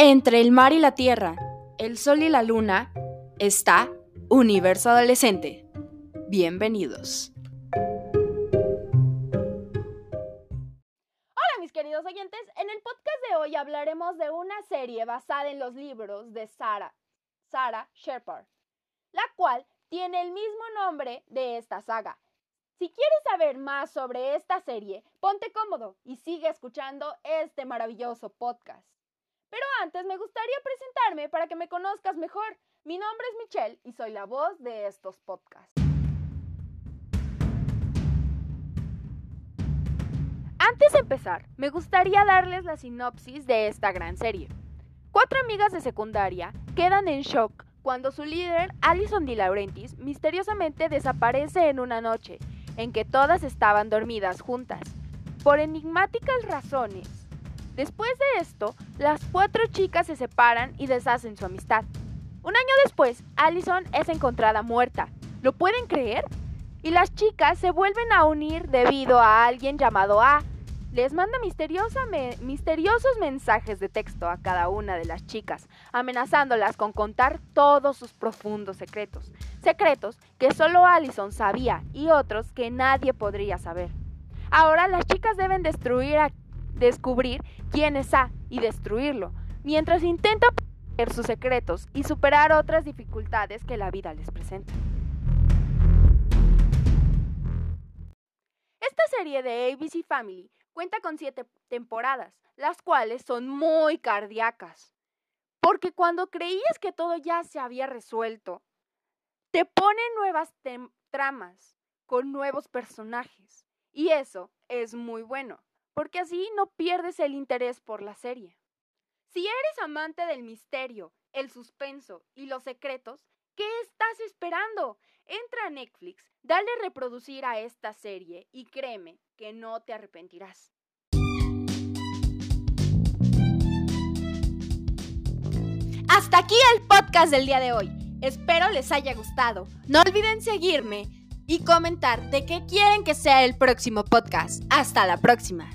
Entre el mar y la tierra, el sol y la luna, está Universo Adolescente. Bienvenidos. Hola mis queridos oyentes, en el podcast de hoy hablaremos de una serie basada en los libros de Sarah, Sarah Shepard, la cual tiene el mismo nombre de esta saga. Si quieres saber más sobre esta serie, ponte cómodo y sigue escuchando este maravilloso podcast. Antes me gustaría presentarme para que me conozcas mejor. Mi nombre es Michelle y soy la voz de estos podcasts. Antes de empezar, me gustaría darles la sinopsis de esta gran serie. Cuatro amigas de secundaria quedan en shock cuando su líder, Alison Di Laurentiis, misteriosamente desaparece en una noche en que todas estaban dormidas juntas. Por enigmáticas razones, Después de esto, las cuatro chicas se separan y deshacen su amistad. Un año después, Allison es encontrada muerta. ¿Lo pueden creer? Y las chicas se vuelven a unir debido a alguien llamado A. Les manda misteriosos mensajes de texto a cada una de las chicas, amenazándolas con contar todos sus profundos secretos. Secretos que solo Allison sabía y otros que nadie podría saber. Ahora las chicas deben destruir a descubrir quién es A y destruirlo, mientras intenta proteger sus secretos y superar otras dificultades que la vida les presenta. Esta serie de ABC Family cuenta con siete temporadas, las cuales son muy cardíacas. Porque cuando creías que todo ya se había resuelto, te ponen nuevas tramas con nuevos personajes. Y eso es muy bueno porque así no pierdes el interés por la serie. Si eres amante del misterio, el suspenso y los secretos, ¿qué estás esperando? Entra a Netflix, dale reproducir a esta serie y créeme que no te arrepentirás. Hasta aquí el podcast del día de hoy. Espero les haya gustado. No olviden seguirme y comentar de qué quieren que sea el próximo podcast. Hasta la próxima.